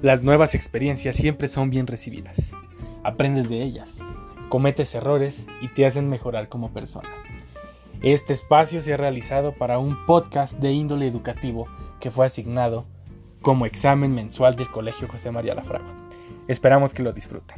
Las nuevas experiencias siempre son bien recibidas. Aprendes de ellas, cometes errores y te hacen mejorar como persona. Este espacio se ha realizado para un podcast de índole educativo que fue asignado como examen mensual del Colegio José María Lafragua. Esperamos que lo disfruten.